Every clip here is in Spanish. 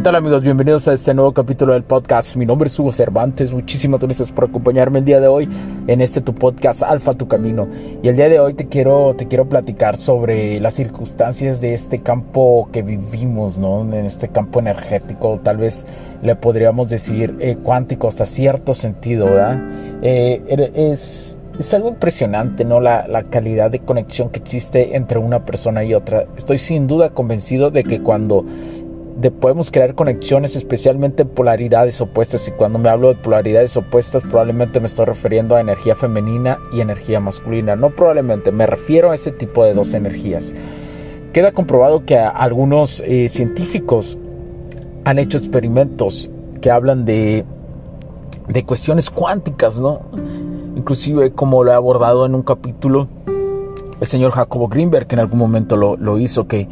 ¿Qué tal amigos? Bienvenidos a este nuevo capítulo del podcast. Mi nombre es Hugo Cervantes. Muchísimas gracias por acompañarme el día de hoy en este tu podcast Alfa tu camino. Y el día de hoy te quiero te quiero platicar sobre las circunstancias de este campo que vivimos, ¿no? En este campo energético, tal vez le podríamos decir eh, cuántico hasta cierto sentido, ¿verdad? Eh, er, es es algo impresionante, ¿no? La, la, calidad de conexión que existe entre una persona y otra. Estoy sin duda convencido de que cuando de podemos crear conexiones, especialmente polaridades opuestas. Y cuando me hablo de polaridades opuestas, probablemente me estoy refiriendo a energía femenina y energía masculina. No probablemente, me refiero a ese tipo de dos energías. Queda comprobado que algunos eh, científicos han hecho experimentos que hablan de, de cuestiones cuánticas, ¿no? Inclusive como lo he abordado en un capítulo el señor Jacobo Greenberg, que en algún momento lo, lo hizo, que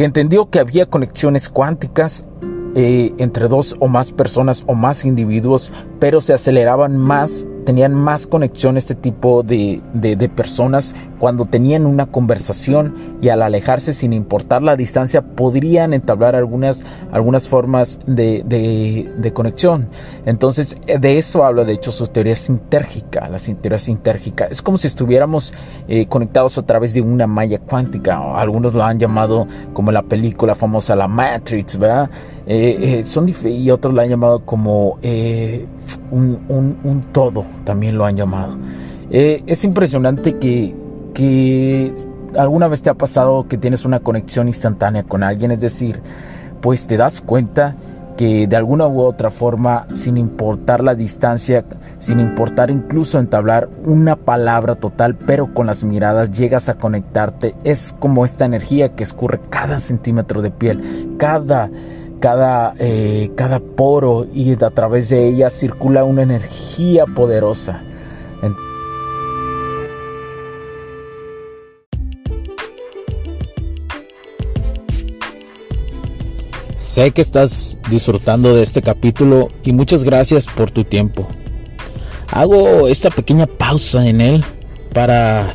que entendió que había conexiones cuánticas eh, entre dos o más personas o más individuos, pero se aceleraban más tenían más conexión este tipo de, personas cuando tenían una conversación y al alejarse sin importar la distancia podrían entablar algunas, algunas formas de, conexión. Entonces de eso habla de hecho su teoría sintérgica, la sintérgica. Es como si estuviéramos eh, conectados a través de una malla cuántica. Algunos lo han llamado como la película famosa La Matrix, ¿verdad? Eh, eh, son y otros lo han llamado como un, todo, también lo han llamado. Eh, es impresionante que, que alguna vez te ha pasado que tienes una conexión instantánea con alguien, es decir, pues te das cuenta que de alguna u otra forma, sin importar la distancia, sin importar incluso entablar una palabra total, pero con las miradas llegas a conectarte, es como esta energía que escurre cada centímetro de piel, cada cada, eh, cada poro y a través de ella circula una energía poderosa. Sé que estás disfrutando de este capítulo y muchas gracias por tu tiempo. Hago esta pequeña pausa en él para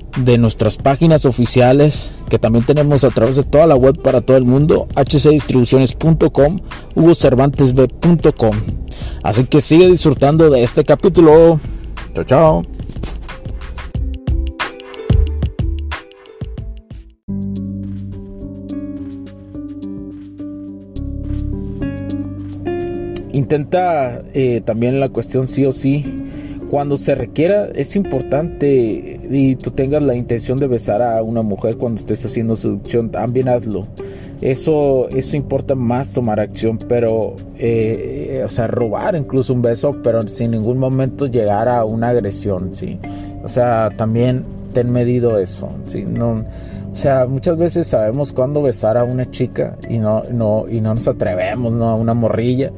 de nuestras páginas oficiales que también tenemos a través de toda la web para todo el mundo, hcdistribuciones.com, hugocervantesb.com. Así que sigue disfrutando de este capítulo. Chao, chao. Intenta eh, también la cuestión sí o sí cuando se requiera es importante y tú tengas la intención de besar a una mujer cuando estés haciendo seducción, también hazlo. Eso, eso importa más tomar acción, pero, eh, o sea, robar incluso un beso, pero sin ningún momento llegar a una agresión, ¿sí? O sea, también ten medido eso, ¿sí? No, o sea, muchas veces sabemos cuándo besar a una chica y no, no, y no nos atrevemos, ¿no? A una morrilla.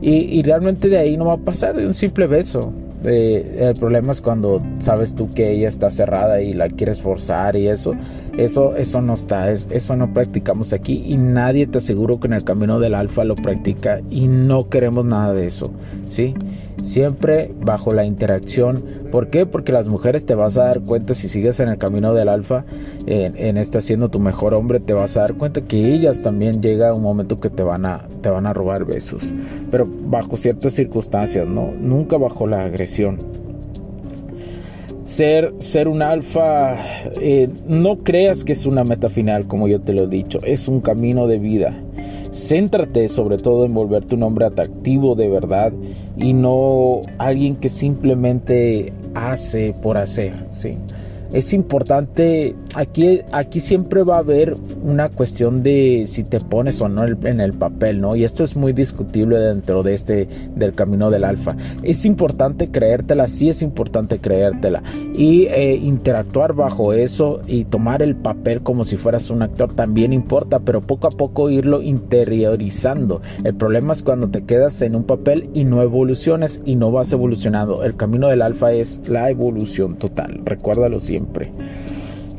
Y, y realmente de ahí no va a pasar de un simple beso el problema es cuando sabes tú que ella está cerrada y la quieres forzar y eso. Eso, eso no está, eso no practicamos aquí y nadie te aseguro que en el camino del alfa lo practica y no queremos nada de eso, ¿sí? Siempre bajo la interacción. ¿Por qué? Porque las mujeres te vas a dar cuenta si sigues en el camino del alfa, en, en este siendo tu mejor hombre, te vas a dar cuenta que ellas también llega un momento que te van a, te van a robar besos. Pero bajo ciertas circunstancias, ¿no? Nunca bajo la agresión. Ser, ser un alfa, eh, no creas que es una meta final, como yo te lo he dicho, es un camino de vida. Céntrate sobre todo en volverte un hombre atractivo de verdad y no alguien que simplemente hace por hacer, ¿sí? Es importante, aquí, aquí siempre va a haber una cuestión de si te pones o no en el papel, ¿no? Y esto es muy discutible dentro de este, del camino del alfa. Es importante creértela, sí es importante creértela. Y eh, interactuar bajo eso y tomar el papel como si fueras un actor también importa, pero poco a poco irlo interiorizando. El problema es cuando te quedas en un papel y no evoluciones y no vas evolucionando. El camino del alfa es la evolución total, recuérdalo siempre siempre.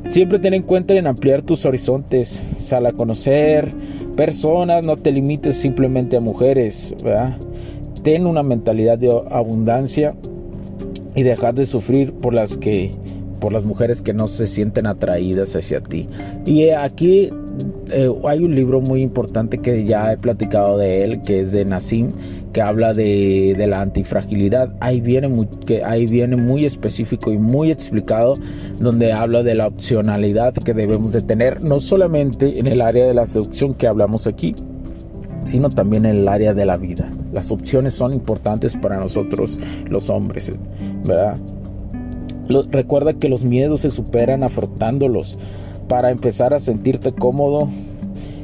Siempre ten en cuenta en ampliar tus horizontes, sal a conocer personas, no te limites simplemente a mujeres, Ten una mentalidad de abundancia y dejar de sufrir por las que por las mujeres que no se sienten atraídas hacia ti. Y aquí eh, hay un libro muy importante que ya he platicado de él, que es de Nassim, que habla de, la antifragilidad. Ahí viene, muy, específico y muy explicado, donde habla de la opcionalidad que debemos de tener, no solamente en el área de la seducción que hablamos aquí, sino también en el área de la vida. Las opciones son importantes para nosotros los hombres, ¿verdad? recuerda que los miedos se superan afrontándolos para empezar a sentirte cómodo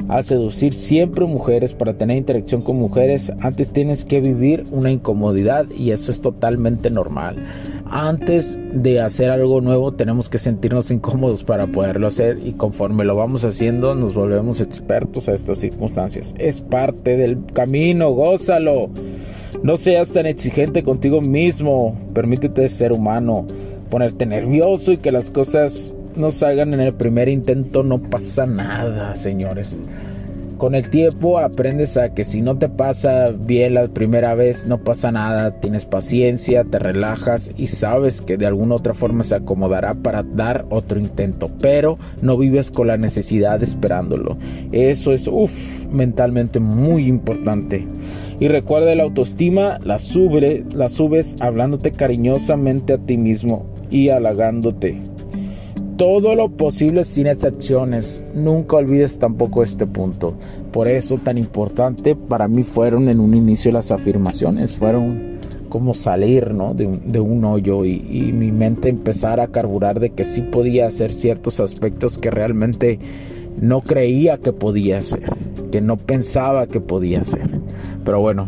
al seducir siempre mujeres, para tener interacción con mujeres, antes tienes que vivir una incomodidad y eso es totalmente normal. Antes de hacer algo nuevo tenemos que sentirnos incómodos para poderlo hacer y conforme lo vamos haciendo nos volvemos expertos a estas circunstancias. Es parte del camino, gózalo. No seas tan exigente contigo mismo, permítete ser humano, ponerte nervioso y que las cosas no salgan en el primer intento, no pasa nada, señores. Con el tiempo aprendes a que si no te pasa bien la primera vez, no pasa nada, tienes paciencia, te relajas y sabes que de alguna otra forma se acomodará para dar otro intento, pero no vives con la necesidad esperándolo. Eso es, uff, mentalmente muy importante. Y recuerda la autoestima, la, sube, la subes hablándote cariñosamente a ti mismo y halagándote todo lo posible sin excepciones. Nunca olvides tampoco este punto. Por eso tan importante para mí fueron en un inicio las afirmaciones, fueron como salir ¿no? de, un, hoyo y, mi mente empezar a carburar de que sí podía hacer ciertos aspectos que realmente no creía que podía hacer, que no pensaba que podía hacer. Pero bueno,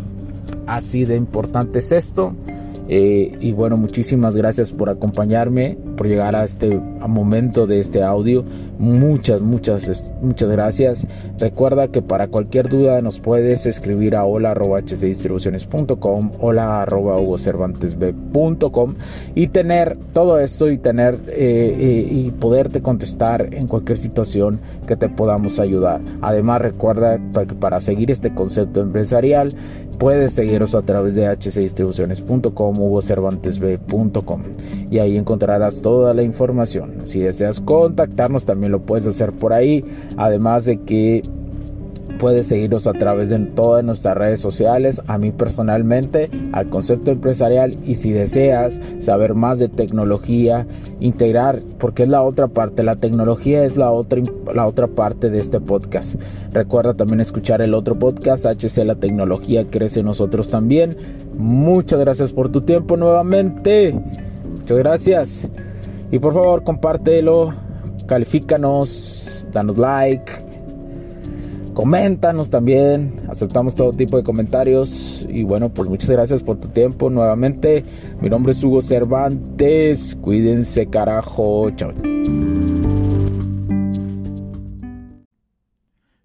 así de importante es esto. Eh, y bueno, muchísimas gracias por acompañarme, por llegar a este momento de este audio. Muchas, muchas, muchas gracias. Recuerda que para cualquier duda nos puedes escribir a hola hcdistribuciones.com, hola hugocervantesb.com y tener todo esto y tener eh, eh, y poderte contestar en cualquier situación que te podamos ayudar. Además, recuerda que para seguir este concepto empresarial puedes seguirnos a través de hcdistribuciones.com hugocervantesb.com y ahí encontrarás toda la información. Si deseas contactarnos también lo puedes hacer por ahí, además de que Puedes seguirnos a través de todas nuestras redes sociales, a mí personalmente, al concepto empresarial y si deseas saber más de tecnología, integrar, porque es la otra parte, la tecnología es la otra, la otra parte de este podcast. Recuerda también escuchar el otro podcast, HC La Tecnología Crece Nosotros también. Muchas gracias por tu tiempo nuevamente. Muchas gracias. Y por favor compártelo, califícanos, danos like Coméntanos también, aceptamos todo tipo de comentarios y bueno, pues muchas gracias por tu tiempo nuevamente. Mi nombre es Hugo Cervantes, cuídense carajo, chao.